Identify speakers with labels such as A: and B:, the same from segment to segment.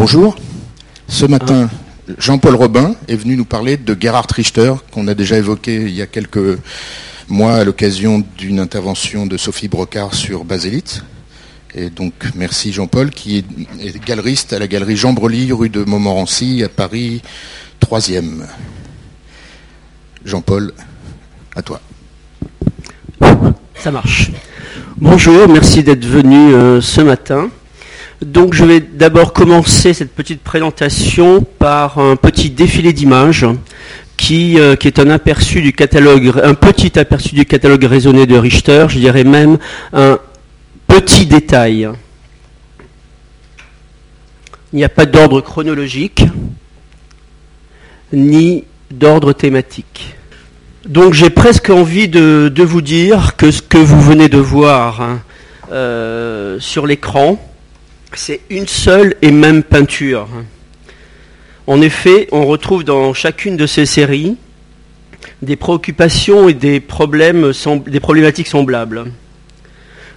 A: Bonjour. Ce matin, Jean-Paul Robin est venu nous parler de Gerhard Richter, qu'on a déjà évoqué il y a quelques mois à l'occasion d'une intervention de Sophie Brocard sur Basélite. Et donc, merci Jean-Paul, qui est galeriste à la galerie Jean Brely, rue de Montmorency, à Paris, 3e. Jean-Paul, à toi.
B: Ça marche. Bonjour, merci d'être venu euh, ce matin. Donc je vais d'abord commencer cette petite présentation par un petit défilé d'images qui, euh, qui, est un aperçu du catalogue, un petit aperçu du catalogue raisonné de Richter, je dirais même un petit détail. Il n'y a pas d'ordre chronologique ni d'ordre thématique. Donc j'ai presque envie de, vous dire que ce que vous venez de voir hein, euh, sur l'écran, c'est une seule et même peinture. En effet, on retrouve dans chacune de ces séries des préoccupations et des, problématiques semblables.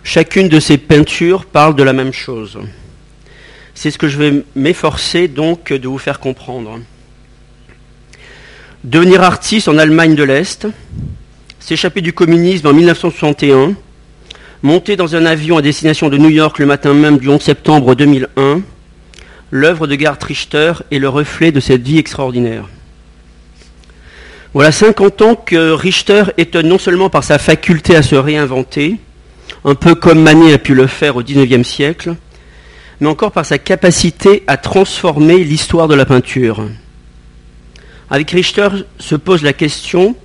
B: Chacune de ces peintures parle de la même chose. C'est ce que je vais m'efforcer donc de vous faire comprendre. Devenir artiste en Allemagne de l'Est, s'échapper du communisme en 1961, monter dans un avion à destination de New York le matin même du 11 septembre 2001, l'œuvre de Gerd Richter est le reflet de cette vie extraordinaire. Voilà 50 ans que Richter étonne non seulement par sa faculté à se réinventer, un peu comme Manet a pu le faire au XIXe siècle, mais encore par sa capacité à transformer l'histoire de la peinture. Avec Richter se pose la question,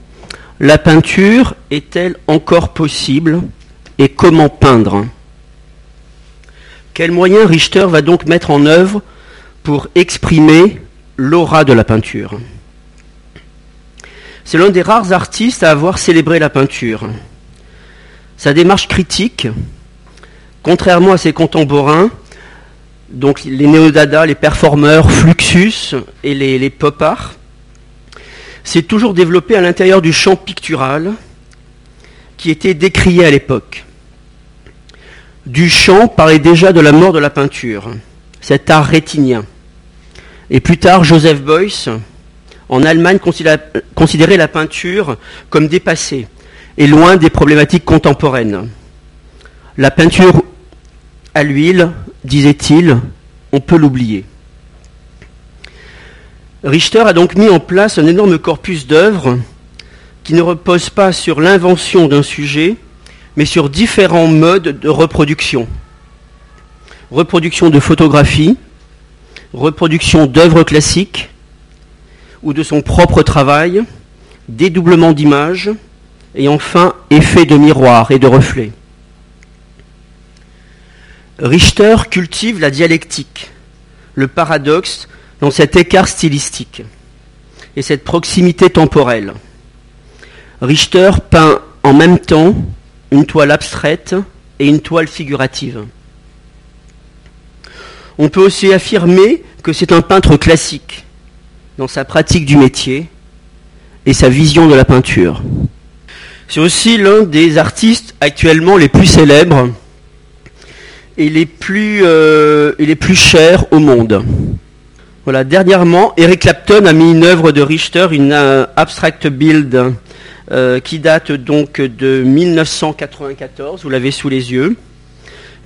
B: la peinture est-elle encore possible? Et comment peindre Quels moyens Richter va donc mettre en œuvre pour exprimer l'aura de la peinture? C'est l'un des rares artistes à avoir célébré la peinture. Sa démarche critique, contrairement à ses contemporains, donc les néo-dada, les performeurs, Fluxus et les, les pop art, s'est toujours développé à l'intérieur du champ pictural qui était décrié à l'époque. Duchamp parlait déjà de la mort de la peinture, cet art rétinien. Et plus tard, Joseph Beuys, en Allemagne, considérait la peinture comme dépassée et loin des problématiques contemporaines. La peinture à l'huile, disait-il, on peut l'oublier. Richter a donc mis en place un énorme corpus d'œuvres qui ne repose pas sur l'invention d'un sujet, mais sur différents modes de reproduction. Reproduction de photographie, reproduction d'œuvres classiques ou de son propre travail, dédoublement d'images et enfin effet de miroir et de reflet. Richter cultive la dialectique, le paradoxe dans cet écart stylistique et cette proximité temporelle. Richter peint en même temps une toile abstraite et une toile figurative. On peut aussi affirmer que c'est un peintre classique dans sa pratique du métier et sa vision de la peinture. C'est aussi l'un des artistes actuellement les plus célèbres et les plus, euh, chers au monde. Voilà, dernièrement, Eric Clapton a mis une œuvre de Richter, une euh, abstract build, euh, qui date donc de 1994, vous l'avez sous les yeux,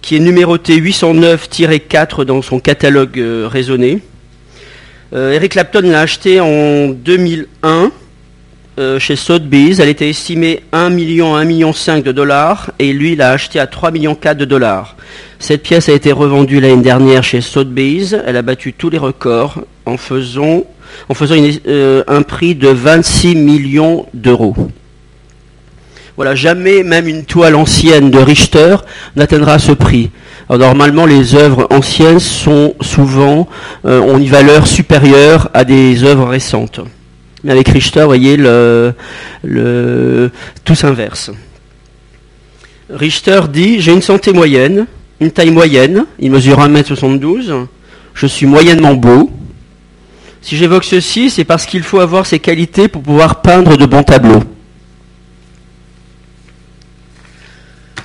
B: qui est numéroté 809-4 dans son catalogue euh, raisonné. Eric Clapton l'a acheté en 2001 chez Sotheby's. Elle était estimée 1 million, 1 million 5 de dollars et lui l'a acheté à 3 millions 4 de dollars. Cette pièce a été revendue l'année dernière chez Sotheby's. Elle a battu tous les records en faisant, en faisant euh, un prix de 26 millions d'euros. Voilà, jamais même une toile ancienne de Richter n'atteindra ce prix. normalement, les œuvres anciennes sont souvent euh, ont une valeur supérieure à des œuvres récentes. Mais avec Richter, vous voyez, tout s'inverse. Richter dit J'ai une santé moyenne, une taille moyenne, il mesure 1m72, je suis moyennement beau. Si j'évoque ceci, c'est parce qu'il faut avoir ces qualités pour pouvoir peindre de bons tableaux.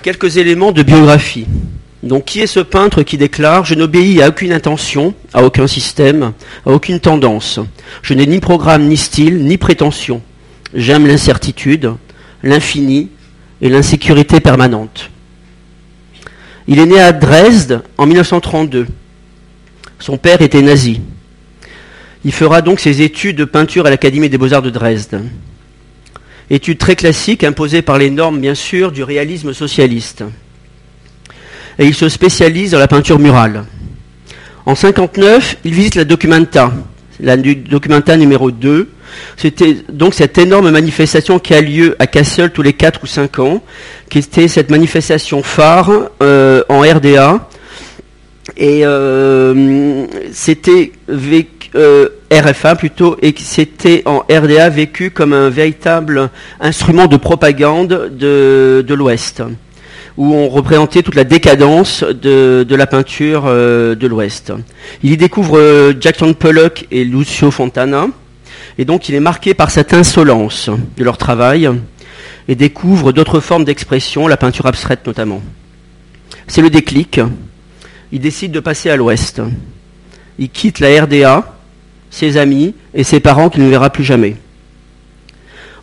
B: Quelques éléments de biographie. Donc qui est ce peintre qui déclare ⁇ Je n'obéis à aucune intention, à aucun système, à aucune tendance. Je n'ai ni programme, ni style, ni prétention. J'aime l'incertitude, l'infini et l'insécurité permanente. Il est né à Dresde en 1932. Son père était nazi. Il fera donc ses études de peinture à l'Académie des beaux-arts de Dresde. Études très classiques imposées par les normes, bien sûr, du réalisme socialiste. Et il se spécialise dans la peinture murale. En 1959, il visite la Documenta, la Documenta numéro 2. C'était donc cette énorme manifestation qui a lieu à Kassel tous les 4 ou 5 ans, qui était cette manifestation phare euh, en RDA. Et euh, c'était euh, RFA plutôt, et c'était en RDA vécu comme un véritable instrument de propagande de, de l'Ouest, où on représentait toute la décadence de, la peinture euh, de l'Ouest. Il y découvre euh, Jackson Pollock et Lucio Fontana, et donc il est marqué par cette insolence de leur travail, et découvre d'autres formes d'expression, la peinture abstraite notamment. C'est le déclic. Il décide de passer à l'Ouest. Il quitte la RDA, ses amis et ses parents qu'il ne verra plus jamais.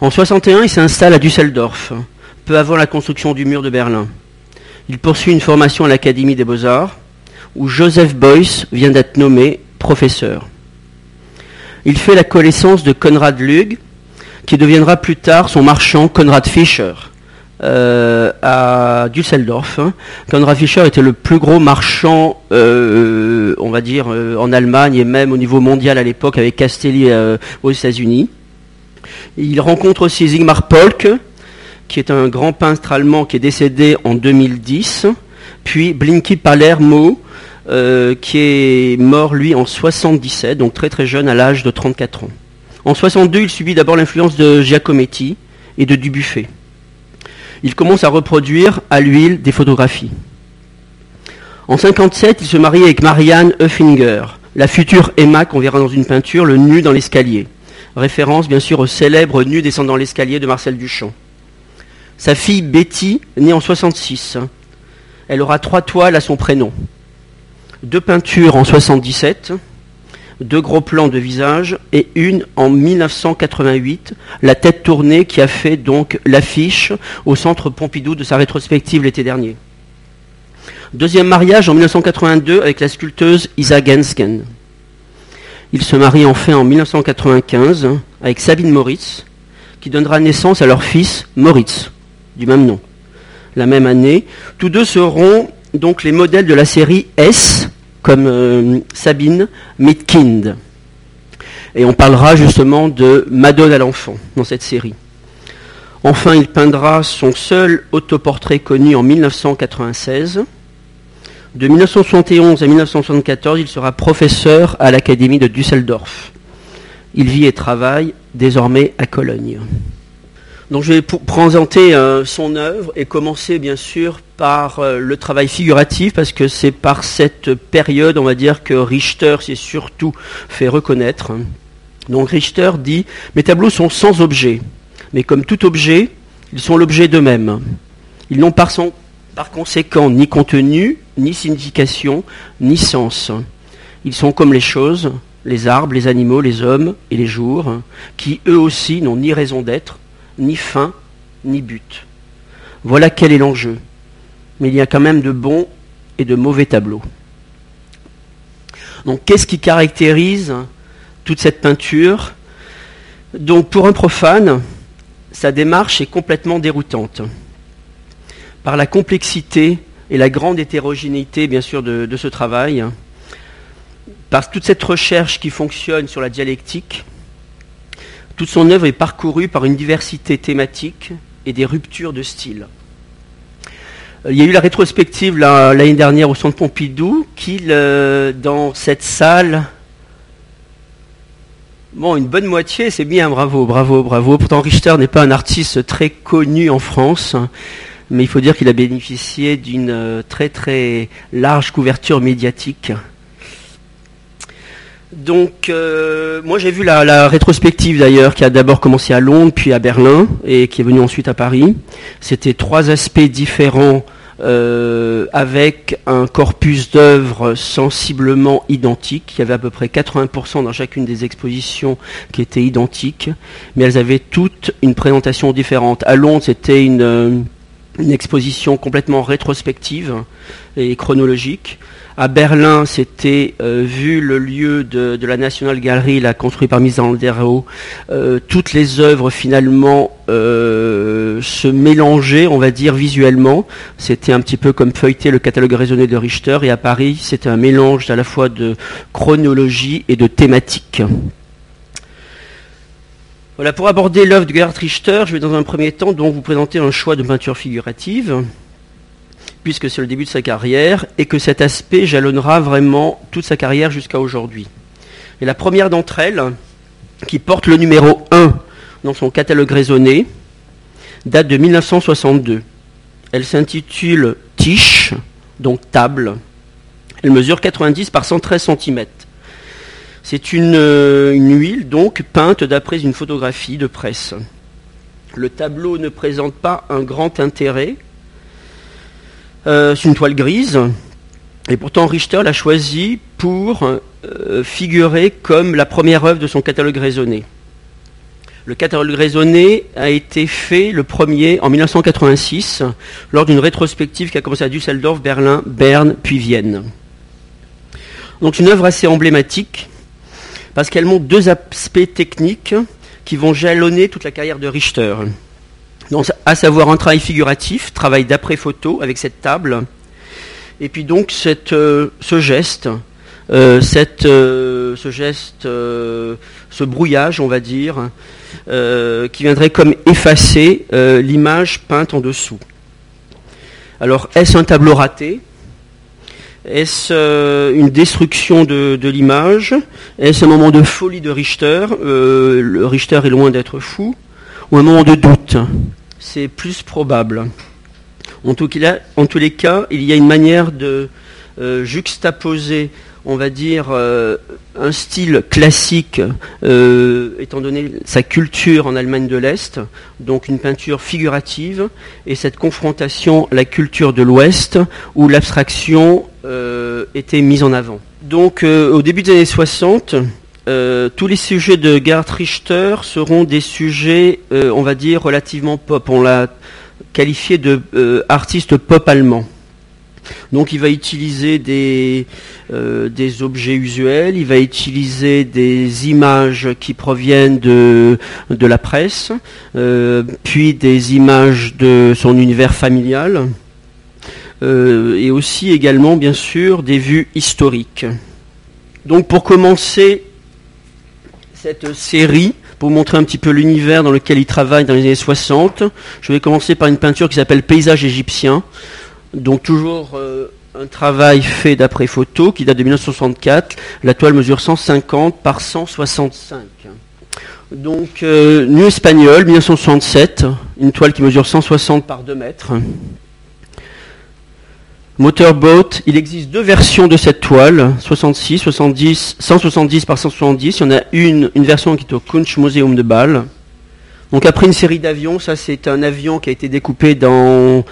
B: En 61, il s'installe à Düsseldorf, peu avant la construction du mur de Berlin. Il poursuit une formation à l'Académie des Beaux-Arts, où Joseph Beuys vient d'être nommé professeur. Il fait la connaissance de Konrad Lug, qui deviendra plus tard son marchand Konrad Fischer, euh, à Düsseldorf. Konrad Fischer était le plus gros marchand, euh, on va dire, euh, en Allemagne et même au niveau mondial à l'époque avec Castelli aux États-Unis. Il rencontre aussi Sigmar Polk, qui est un grand peintre allemand qui est décédé en 2010, puis Blinky Palermo, qui est mort lui en 77, donc très très jeune à l'âge de 34 ans. En 62, il subit d'abord l'influence de Giacometti et de Dubuffet il commence à reproduire à l'huile des photographies. En 57, il se marie avec Marianne Euffinger, la future Emma qu'on verra dans une peinture, le nu dans l'escalier. Référence bien sûr au célèbre nu descendant l'escalier de Marcel Duchamp. Sa fille Betty, née en 66, elle aura trois toiles à son prénom. Deux peintures en 77, deux gros plans de visage et une en 1988, la tête tournée qui a fait donc l'affiche au centre Pompidou de sa rétrospective l'été dernier. Deuxième mariage en 1982 avec la sculpteuse Isa Gensken. Il se marie enfin en 1995 avec Sabine Moritz, qui donnera naissance à leur fils Moritz, du même nom. La même année, tous deux seront donc les modèles de la série S, comme euh, Sabine Mitkind. Et on parlera justement de Madone à l'enfant dans cette série. Enfin, il peindra son seul autoportrait connu en 1996. De 1971 à 1974, il sera professeur à l'Académie de Düsseldorf. Il vit et travaille désormais à Cologne. Je vais présenter euh, son œuvre et commencer bien sûr par euh, le travail figuratif parce que c'est par cette période, on va dire, que Richter s'est surtout fait reconnaître. Donc Richter dit Mes tableaux sont sans objet, mais comme tout objet, ils sont l'objet d'eux-mêmes. Ils n'ont par conséquent ni contenu, ni signification, ni sens. Ils sont comme les choses, les arbres, les animaux, les hommes et les jours, qui eux aussi n'ont ni raison d'être, ni fin, ni but. Voilà quel est l'enjeu. Mais il y a quand même de bons et de mauvais tableaux. Donc qu'est-ce qui caractérise toute cette peinture? Donc pour un profane, sa démarche est complètement déroutante. Par la complexité et la grande hétérogénéité, bien sûr, de, ce travail, par toute cette recherche qui fonctionne sur la dialectique, toute son œuvre est parcourue par une diversité thématique et des ruptures de style. Euh, il y a eu la rétrospective l'année dernière au Centre Pompidou qui, dans cette salle, bon, une bonne moitié, c'est bien, bravo, bravo, bravo. Pourtant, Richter n'est pas un artiste très connu en France, mais il faut dire qu'il a bénéficié d'une euh, très très large couverture médiatique. Donc, euh, moi j'ai vu la, rétrospective d'ailleurs, qui a d'abord commencé à Londres, puis à Berlin, et qui est venue ensuite à Paris. C'était trois aspects différents euh, avec un corpus d'œuvres sensiblement identiques. Il y avait à peu près 80% dans chacune des expositions qui étaient identiques, mais elles avaient toutes une présentation différente. À Londres, c'était une, une exposition complètement rétrospective et chronologique. À Berlin, c'était, euh, vu le lieu de, la National Gallery, la construit par Misanderau, euh, toutes les œuvres finalement euh, se mélangeaient, on va dire, visuellement. C'était un petit peu comme feuilleter le catalogue raisonné de Richter. Et à Paris, c'était un mélange à la fois de chronologie et de thématique. Voilà, pour aborder l'œuvre de Gerhard Richter, je vais dans un premier temps donc vous présenter un choix de peinture figurative puisque c'est le début de sa carrière, et que cet aspect jalonnera vraiment toute sa carrière jusqu'à aujourd'hui. Et la première d'entre elles, qui porte le numéro 1 dans son catalogue raisonné, date de 1962. Elle s'intitule Tiche, donc table. Elle mesure 90 par 113 cm. C'est une, euh, une, huile donc peinte d'après une photographie de presse. Le tableau ne présente pas un grand intérêt euh, c'est une toile grise. Et pourtant, Richter l'a choisi pour euh, figurer comme la première œuvre de son catalogue raisonné. Le catalogue raisonné a été fait le premier en 1986 lors d'une rétrospective qui a commencé à Düsseldorf, Berlin, Berne, puis Vienne. Donc une œuvre assez emblématique parce qu'elle montre deux aspects techniques qui vont jalonner toute la carrière de Richter à savoir un travail figuratif, travail d'après-photo avec cette table, et puis donc euh, ce geste, euh, euh, ce geste, ce brouillage, on va dire, qui viendrait comme effacer l'image peinte en dessous. Alors, est-ce un tableau raté? Est-ce une destruction de, l'image? Est-ce un moment de folie de Richter? Le Richter est loin d'être fou. Ou un moment de doute? C'est plus probable. En, tous les cas, il y a une manière de euh, juxtaposer, on va dire, euh, un style classique, euh, étant donné sa culture en Allemagne de l'Est, donc une peinture figurative, et cette confrontation à la culture de l'Ouest, où l'abstraction était mise en avant. Donc au début des années 60, euh, tous les sujets de Gerhard Richter seront des sujets, euh, on va dire, relativement pop. On l'a qualifié de euh, artiste pop allemand. Donc il va utiliser des, des, objets usuels, il va utiliser des images qui proviennent de, de la presse, puis des images de son univers familial, et aussi également bien sûr des vues historiques. Donc pour commencer, cette série pour montrer un petit peu l'univers dans lequel il travaille dans les années 60. Je vais commencer par une peinture qui s'appelle Paysage égyptien. Donc toujours euh, un travail fait d'après photo qui date de 1964. La toile mesure 150 par 165. Donc euh, Nu espagnol 1967, une toile qui mesure 160 par 2 mètres. Motorboat, il existe deux versions de cette toile, 66, 70, 170 par 170. Il y en a une, une version qui est au Kunstmuseum de Bâle. Donc après une série d'avions, ça c'est un avion qui a été découpé dans,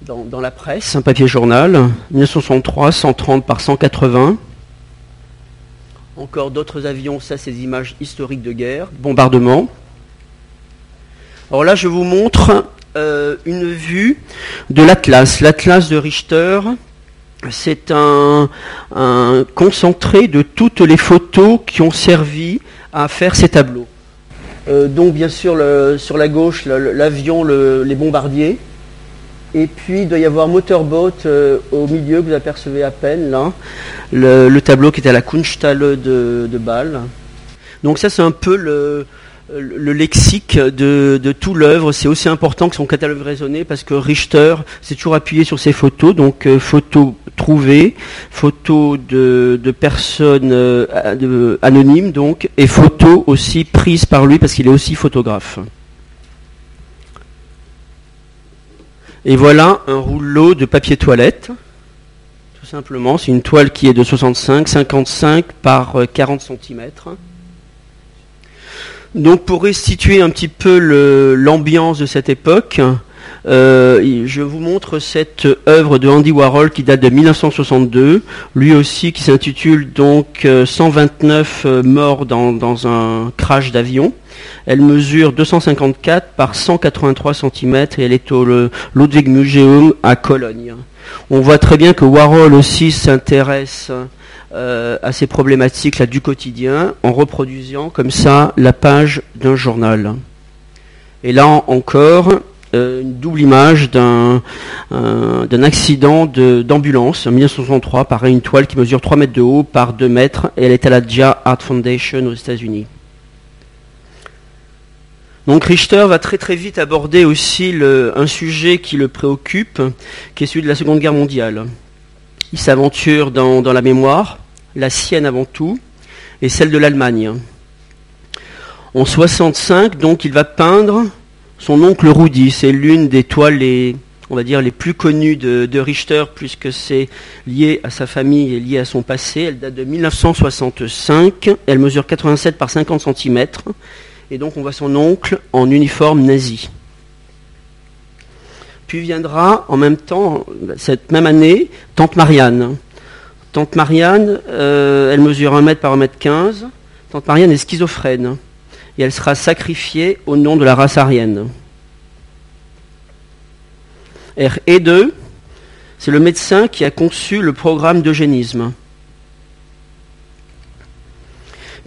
B: dans, la presse, un papier journal, 1963, 130 par 180. Encore d'autres avions, ça c'est des images historiques de guerre, bombardement. Alors là je vous montre euh, une vue de l'Atlas. L'Atlas de Richter, c'est un, concentré de toutes les photos qui ont servi à faire ces tableaux. Euh, donc bien sûr sur la gauche l'avion, les bombardiers. Et puis il doit y avoir Motorboat euh, au milieu que vous apercevez à peine là, le, tableau qui est à la Kunsthalle de, de Bâle. Donc ça c'est un peu le, le lexique de, tout l'œuvre, c'est aussi important que son catalogue raisonné parce que Richter s'est toujours appuyé sur ses photos, donc euh, photos trouvées, photos de, personnes euh, anonymes donc, et photos aussi prises par lui parce qu'il est aussi photographe. Et voilà un rouleau de papier toilette. Tout simplement, c'est une toile qui est de 65, 55 par 40 euh, cm.
C: Donc pour restituer un petit peu l'ambiance de cette époque,
B: Euh, je vous montre cette œuvre de Andy Warhol qui date de 1962, lui aussi qui s'intitule donc 129 euh, euh, morts dans, un crash d'avion. Elle mesure 254 par 183 cm et elle est au Ludwig Museum à Cologne. On voit très bien que Warhol aussi s'intéresse à ces problématiques là du quotidien en reproduisant comme ça la page d'un journal. Et là encore, euh, une double image d'un accident d'ambulance en 1963 par une toile qui mesure 3 mètres de haut par 2 mètres et elle est à la Dia Art Foundation aux États-Unis. Donc Richter va très très vite aborder aussi un sujet qui le préoccupe, qui est celui de la Seconde Guerre mondiale. Il s'aventure dans, la mémoire, la sienne avant tout, et celle de l'Allemagne. En 65, donc, il va peindre son oncle Rudy. C'est l'une des toiles les, on va dire, les plus connues de, Richter, puisque c'est lié à sa famille et lié à son passé. Elle date de 1965. Elle mesure 87 par 50 cm. Et donc, on voit son oncle en uniforme nazi. Puis viendra en même temps, cette même année, Tante Marianne. Tante Marianne, euh, elle mesure 1 mètre par 1 mètre 15. Tante Marianne est schizophrène et elle sera sacrifiée au nom de la race aryenne. RE2, c'est le médecin qui a conçu le programme d'eugénisme.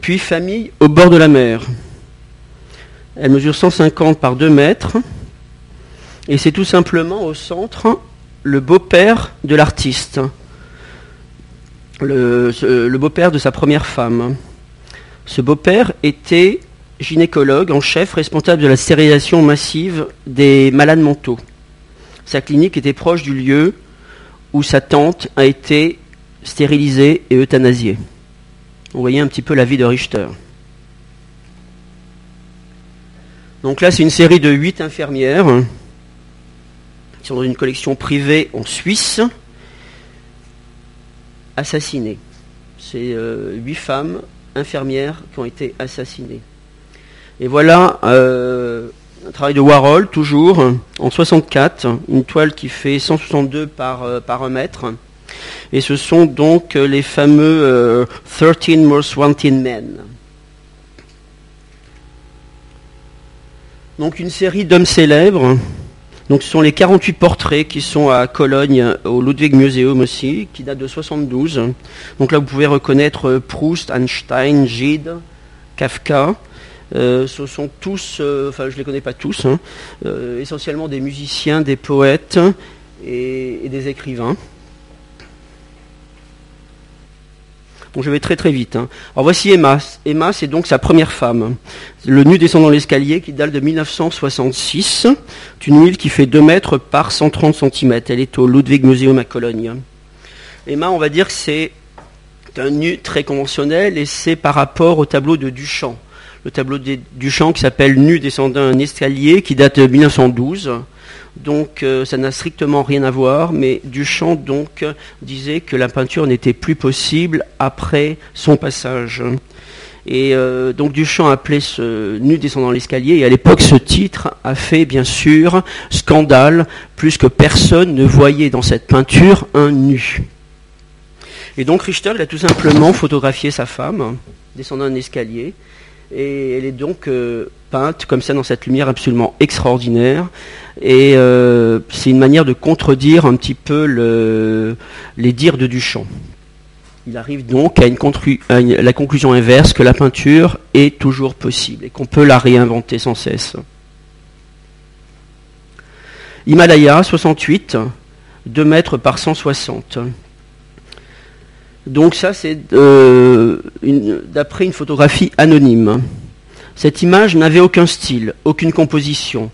B: Puis famille au bord de la mer. Elle mesure 150 par 2 mètres. Et c'est tout simplement au centre le beau-père de l'artiste. Le, beau-père de sa première femme. Ce beau-père était gynécologue en chef responsable de la stérilisation massive des malades mentaux. Sa clinique était proche du lieu où sa tante a été stérilisée et euthanasiée. Vous voyez un petit peu la vie de Richter. Donc là, c'est une série de huit infirmières dans une collection privée en Suisse, assassinées. C'est euh, huit femmes infirmières qui ont été assassinées. Et voilà euh, un travail de Warhol, toujours, en 64, une toile qui fait 162 par, euh, par 1 mètre. Et ce sont donc les fameux 13 euh, Most Wanted Men. Donc une série d'hommes célèbres. Donc ce sont les 48 portraits qui sont à Cologne, au Ludwig Museum aussi, qui datent de 72. Donc là vous pouvez reconnaître Proust, Einstein, Gide, Kafka. Euh, ce sont tous, euh, je ne les connais pas tous, hein, euh, essentiellement des musiciens, des poètes et, des écrivains. Je vais très très vite. Hein. Alors voici Emma. Emma, c'est donc sa première femme. Le nu descendant l'escalier qui date de 1966. C'est une huile qui fait 2 mètres par 130 cm. Elle est au Ludwig Museum à Cologne. Emma, on va dire que c'est un nu très conventionnel et c'est par rapport au tableau de Duchamp le tableau du Duchamp qui s'appelle Nu descendant un escalier qui date de 1912. Donc euh, ça n'a strictement rien à voir, mais Duchamp donc disait que la peinture n'était plus possible après son passage. Et euh, donc Duchamp appelait ce nu descendant l'escalier, et à l'époque ce titre a fait bien sûr scandale, plus que personne ne voyait dans cette peinture un nu. Et donc Richter a tout simplement photographié sa femme descendant un escalier, et elle est donc euh, peinte comme ça dans cette lumière absolument extraordinaire. Et euh, c'est une manière de contredire un petit peu les dires de Duchamp. Il arrive donc à, une la conclusion inverse que la peinture est toujours possible et qu'on peut la réinventer sans cesse. Himalaya 68, 2 mètres par 160. Donc ça, c'est euh, d'après une photographie anonyme. Cette image n'avait aucun style, aucune composition.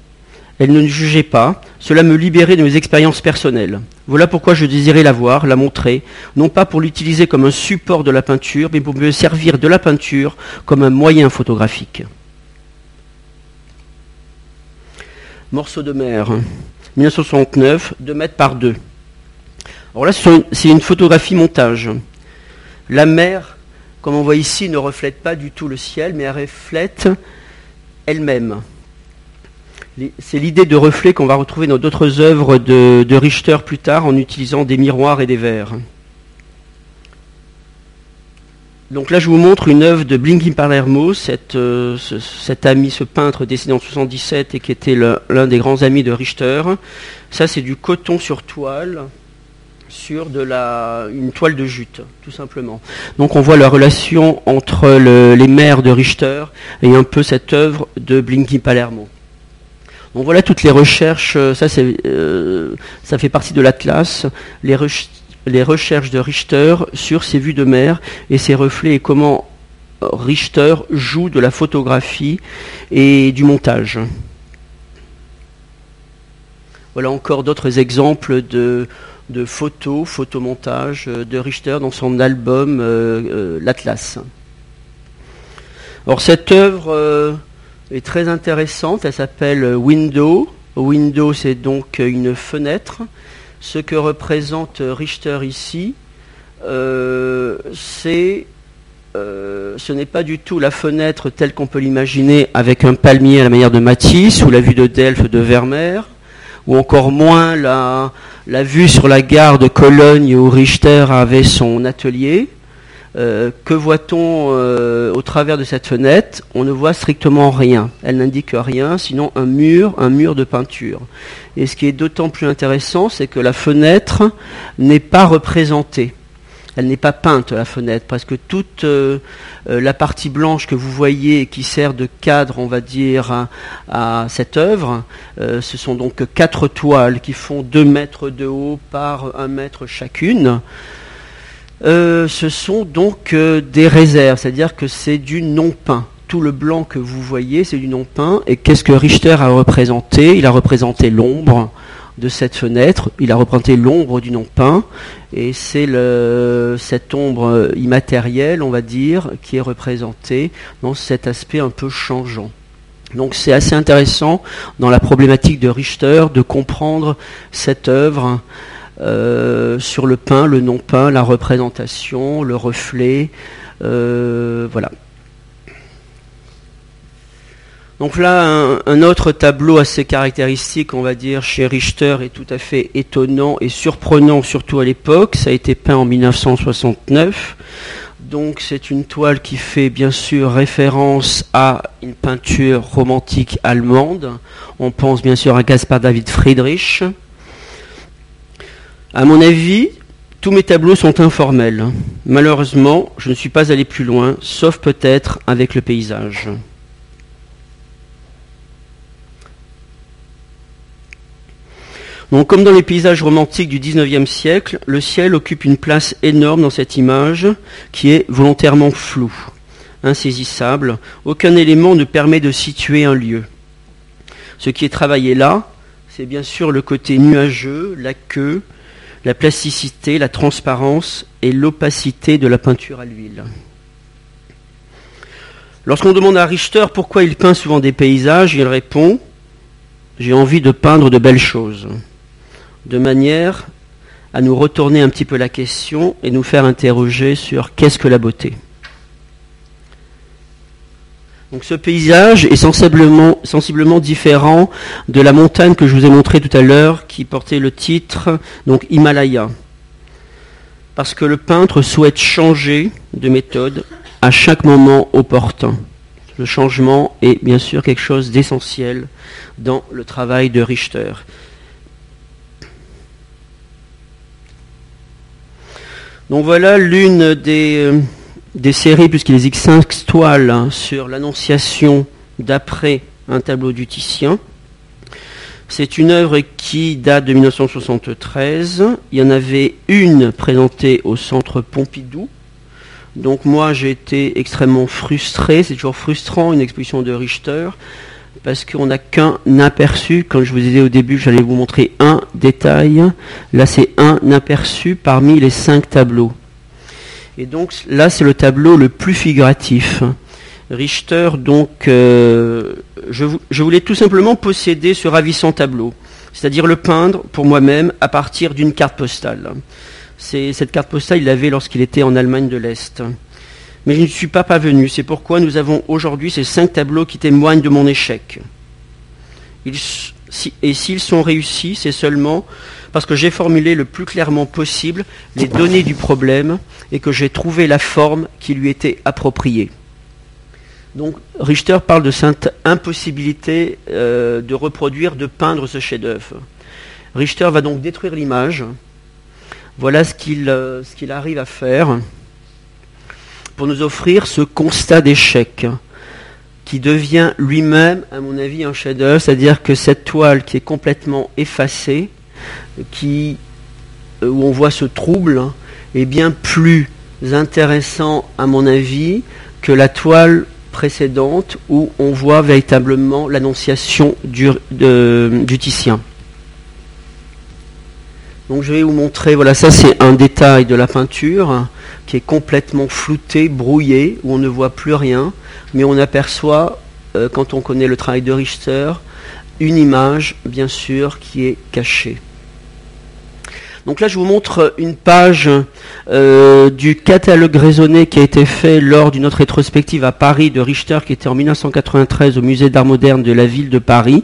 B: Elle ne jugeait pas. Cela me libérait de mes expériences personnelles. Voilà pourquoi je désirais la voir, la montrer, non pas pour l'utiliser comme un support de la peinture, mais pour me servir de la peinture comme un moyen photographique. Morceau de mer, 1969, 2 mètres par 2. Alors là, c'est une photographie montage. La mer, comme on voit ici, ne reflète pas du tout le ciel, mais elle reflète elle-même. C'est l'idée de reflet qu'on va retrouver dans d'autres œuvres de, Richter plus tard en utilisant des miroirs et des verres. Donc là, je vous montre une œuvre de Blinky Palermo, euh, cet ami, ce peintre décédé en 77 et qui était l'un des grands amis de Richter. Ça, c'est du coton sur toile sur une toile de jute, tout simplement. Donc on voit la relation entre les mers de Richter et un peu cette œuvre de Blinky Palermo. Donc voilà toutes les recherches, euh, ça, euh, ça fait partie de l'Atlas, les, les recherches de Richter sur ses vues de mer et ses reflets et comment Richter joue de la photographie et du montage. Voilà encore d'autres exemples de, de photos, photomontages euh, de Richter dans son album euh, euh, L'Atlas. Alors cette œuvre est très intéressante, elle s'appelle Window. Window c'est donc une fenêtre. Ce que représente Richter ici, c'est ce n'est pas du tout la fenêtre telle qu'on peut l'imaginer avec un palmier à la manière de Matisse ou la vue de Delphes de Vermeer, ou encore moins la, vue sur la gare de Cologne où Richter avait son atelier. Euh, que voit-on euh, au travers de cette fenêtre? On ne voit strictement rien. Elle n'indique rien, sinon un mur, un mur de peinture. Et ce qui est d'autant plus intéressant, c'est que la fenêtre n'est pas représentée elle n'est pas peinte la fenêtre, parce que toute euh, euh, la partie blanche que vous voyez qui sert de cadre, on va dire, à, cette œuvre, euh, ce sont donc quatre toiles qui font deux mètres de haut par un mètre chacune. ce sont donc des réserves, c'est-à-dire que c'est du non peint tout le blanc que vous voyez, c'est du non peint. Et qu'est-ce que Richter a représenté? Il a représenté l'ombre, de cette fenêtre. Il a représenté l'ombre du non peint, et c'est cette ombre immatérielle, on va dire, qui est représentée dans cet aspect un peu changeant. Donc c'est assez intéressant dans la problématique de Richter de comprendre cette œuvre euh, sur le peint, le non peint, la représentation, le reflet, euh, voilà. Donc là, un, autre tableau assez caractéristique, on va dire, chez Richter est tout à fait étonnant et surprenant, surtout à l'époque. Ça a été peint en 1969. Donc c'est une toile qui fait bien sûr référence à une peinture romantique allemande. On pense bien sûr à Gaspard David Friedrich. À mon avis, tous mes tableaux sont informels. Malheureusement, je ne suis pas allé plus loin, sauf peut-être avec le paysage. Comme dans les paysages romantiques du XIXe siècle, le ciel occupe une place énorme dans cette image qui est volontairement floue, insaisissable. Aucun élément ne permet de situer un lieu. Ce qui est travaillé là, c'est bien sûr le côté nuageux, la queue, la plasticité, la transparence et l'opacité de la peinture à l'huile. Lorsqu'on demande à Richter pourquoi il peint souvent des paysages, il répond J'ai envie de peindre de belles choses de manière à nous retourner un petit peu la question et nous faire interroger sur qu'est-ce que la beauté. Donc ce paysage est sensiblement, sensiblement, différent de la montagne que je vous ai montrée tout à l'heure qui portait le titre donc Himalaya. Parce que le peintre souhaite changer de méthode à chaque moment opportun. Le changement est bien sûr quelque chose d'essentiel dans le travail de Richter. Donc voilà l'une des, euh, des, séries, puisqu'il existe cinq toiles hein, sur l'annonciation d'après un tableau du Titien. C'est une œuvre qui date de 1973. Il y en avait une présentée au centre Pompidou. Donc moi j'ai été extrêmement frustré, c'est toujours frustrant une exposition de Richter, parce qu'on n'a qu'un aperçu. Comme je vous disais au début, j'allais vous montrer un détail. Là, c'est un aperçu parmi les cinq tableaux. Et donc là, c'est le tableau le plus figuratif. Richter, donc, euh, je, je, voulais tout simplement posséder ce ravissant tableau, c'est-à-dire le peindre pour moi-même à partir d'une carte postale. Cette carte postale, il l'avait lorsqu'il était en Allemagne de l'Est mais je ne suis pas parvenu. C'est pourquoi nous avons aujourd'hui ces cinq tableaux qui témoignent de mon échec. et s'ils sont réussis, c'est seulement parce que j'ai formulé le plus clairement possible les données du problème et que j'ai trouvé la forme qui lui était appropriée. Donc Richter parle de cette impossibilité euh, de reproduire, de peindre ce chef-d'œuvre. Richter va donc détruire l'image. Voilà ce qu'il euh, qu'il arrive à faire pour nous offrir ce constat d'échec qui devient lui-même, à mon avis, un chef-d'œuvre, c'est-à-dire que cette toile qui est complètement effacée, euh, où on voit ce trouble, est bien plus intéressant, à mon avis, que la toile précédente où on voit véritablement l'annonciation du Titien. Donc je vais vous montrer, voilà, ça c'est un détail de la peinture qui est complètement flouté, brouillé, où on ne voit plus rien, mais on aperçoit, euh, quand on connaît le travail de Richter, une image, bien sûr, qui est cachée. Donc là, je vous montre une page euh, du catalogue raisonné qui a été fait lors d'une autre rétrospective à Paris de Richter, qui était en 1993 au musée d'art moderne de la ville de Paris.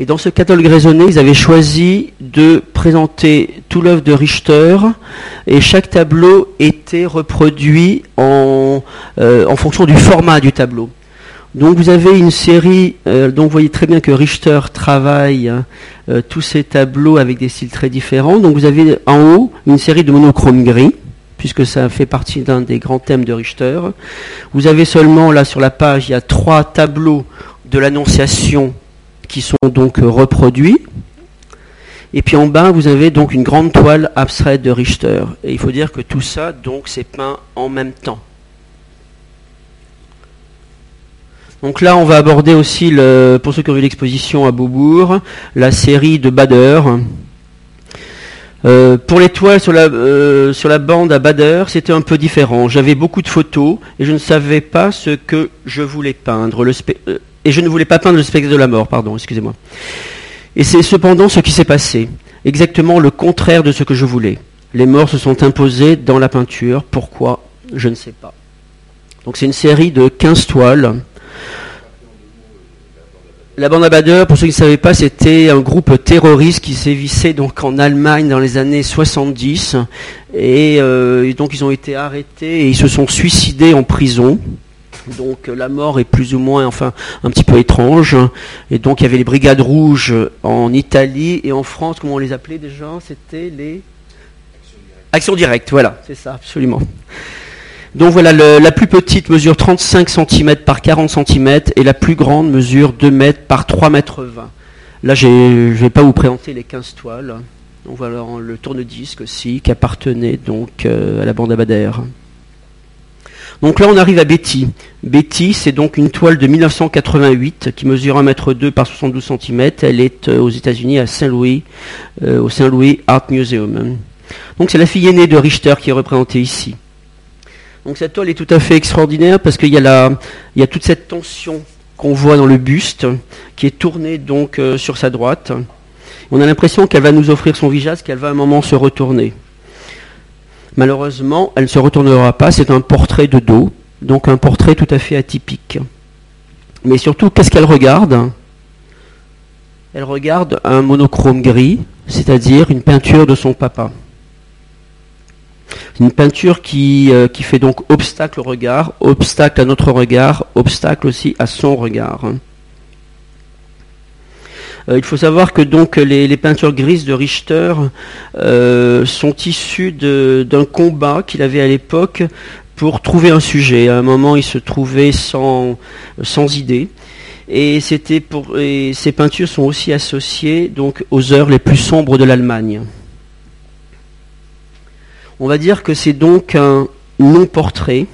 B: Et dans ce catalogue raisonné, ils avaient choisi de présenter tout l'œuvre de Richter, et chaque tableau était reproduit en, euh, fonction du format du tableau. Donc vous avez une série, euh, donc vous voyez très bien que Richter travaille euh, tous ces tableaux avec des styles très différents. Donc vous avez en haut une série de monochromes gris, puisque ça fait partie d'un des grands thèmes de Richter. Vous avez seulement là sur la page, il y a trois tableaux de l'Annonciation qui sont donc reproduits. Et puis en bas, vous avez donc une grande toile abstraite de Richter. Et il faut dire que tout ça, donc, c'est peint en même temps. Donc là, on va aborder aussi, pour ceux qui ont vu l'exposition à Beaubourg, la série de Bader. Euh, pour l'étoile sur la, euh, sur la bande à Bader, c'était un peu différent. J'avais beaucoup de photos et je ne savais pas ce que je voulais peindre. Euh, et je ne voulais pas peindre le spectre de la mort, pardon, excusez-moi. Et c'est cependant ce qui s'est passé. Exactement le contraire de ce que je voulais. Les morts se sont imposés dans la peinture. Pourquoi? Je ne sais pas. Donc c'est une série de 15 toiles la bande à pour ceux qui ne savaient pas, c'était un groupe terroriste qui sévissait donc en Allemagne dans les années 70. Euh, et, donc ils ont été arrêtés et ils se sont suicidés en prison. Donc la mort est plus ou moins, enfin, un petit peu étrange. Et donc il y avait les brigades rouges en Italie et en France, comment on les appelait déjà? C'était les actions directes. Voilà, c'est ça, absolument. Donc voilà, la plus petite mesure 35 cm par 40 cm et la plus grande mesure 2 mètres par 3 mètres 20. Là, je ne vais pas vous présenter les 15 toiles. Donc voilà le tourne-disque aussi qui appartenait donc euh, à la bande Abadère. Donc là, on arrive à Betty. Betty, c'est donc une toile de 1988 qui mesure 1 mètre 2 par 72 cm. Elle est euh, aux États-Unis à Saint-Louis, euh, au Saint-Louis Art Museum. Donc c'est la fille aînée de Richter qui est représentée ici. Donc cette toile est tout à fait extraordinaire parce qu'il y, a toute cette tension qu'on voit dans le buste qui est tournée donc euh, sur sa droite. On a l'impression qu'elle va nous offrir son visage, qu'elle va un moment se retourner. Malheureusement, elle ne se retournera pas, c'est un portrait de dos, donc un portrait tout à fait atypique. Mais surtout, qu'est-ce qu'elle regarde? Elle regarde un monochrome gris, c'est-à-dire une peinture de son papa. Une peinture qui, euh, qui fait donc obstacle au regard, obstacle à notre regard, obstacle aussi à son regard. Euh, il faut savoir que donc les, peintures grises de Richter euh, sont issues d'un combat qu'il avait à l'époque pour trouver un sujet. À un moment, il se trouvait sans, idée. Et, c'était pour, ces peintures sont aussi associées donc, aux heures les plus sombres de l'Allemagne. On va dire que c'est donc un non-portrait.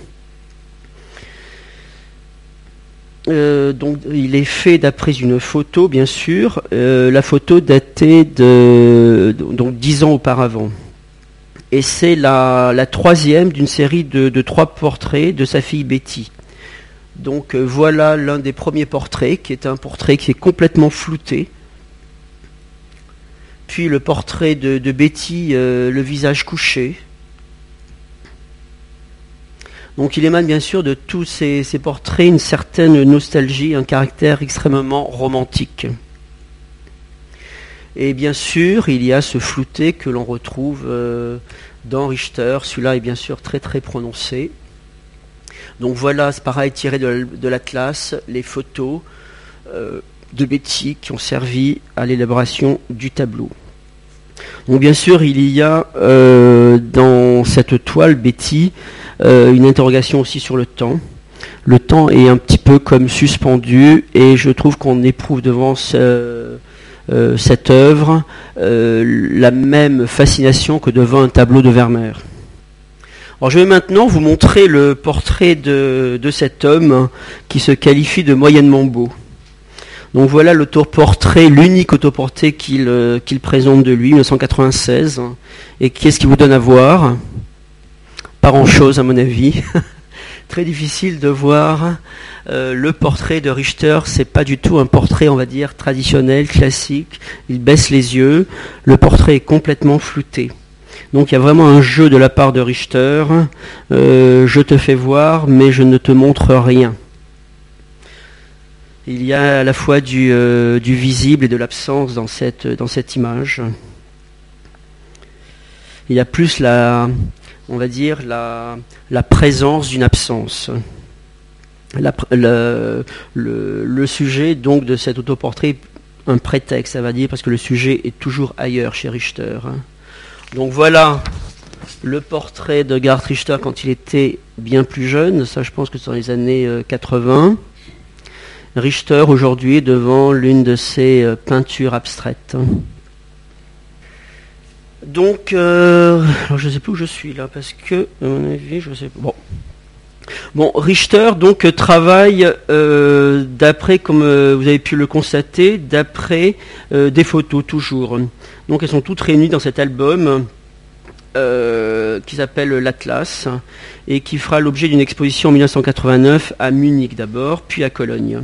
B: Euh, donc, il est fait d'après une photo, bien sûr. Euh, la photo datée de donc dix ans auparavant. Et c'est la, troisième d'une série de, trois portraits de sa fille Betty. Donc euh, voilà l'un des premiers portraits, qui est un portrait qui est complètement flouté. Puis le portrait de, Betty, le visage couché. Donc il émane bien sûr de tous ces, portraits une certaine nostalgie, un caractère extrêmement romantique. Et bien sûr, il y a ce flouté que l'on retrouve dans Richter. Celui-là est bien sûr très très prononcé. Donc voilà, c'est pareil, tiré de l'Atlas, les photos de Betty qui ont servi à l'élaboration du tableau. Donc bien sûr, il y a euh, dans cette toile Betty euh, une interrogation aussi sur le temps. Le temps est un petit peu comme suspendu et je trouve qu'on éprouve devant euh, cette œuvre la même fascination que devant un tableau de Vermeer. Alors je vais maintenant vous montrer le portrait de, cet homme qui se qualifie de moyennement beau. Donc voilà l'autoportrait, l'unique autoportrait qu'il euh, qu'il présente de lui, 1996. Et qu'est-ce qu'il vous donne à voir? Pas grand-chose à mon avis. Très difficile de voir euh, le portrait de Richter. C'est pas du tout un portrait, on va dire, traditionnel, classique. Il baisse les yeux. Le portrait est complètement flouté. Donc il y a vraiment un jeu de la part de Richter. Euh, je te fais voir, mais je ne te montre rien. Il y a à la fois euh, du, visible et de l'absence dans cette, dans cette image. Il y a plus la, on va dire, la, présence d'une absence. le, sujet donc de cet autoportrait, un prétexte, ça va dire, parce que le sujet est toujours ailleurs chez Richter. Donc voilà le portrait de Gard Richter quand il était bien plus jeune, ça je pense que c'est dans les années 80. Euh, Richter aujourd'hui devant l'une de ses euh, peintures abstraites. Donc, euh, je ne sais plus où je suis là, parce que, à mon avis, je sais Bon. Bon, Richter donc travaille euh, d'après, comme vous avez pu le constater, d'après des photos toujours. Donc elles sont toutes réunies dans cet album qui s'appelle l'Atlas et qui fera l'objet d'une exposition en 1989 à Munich d'abord, puis à Cologne.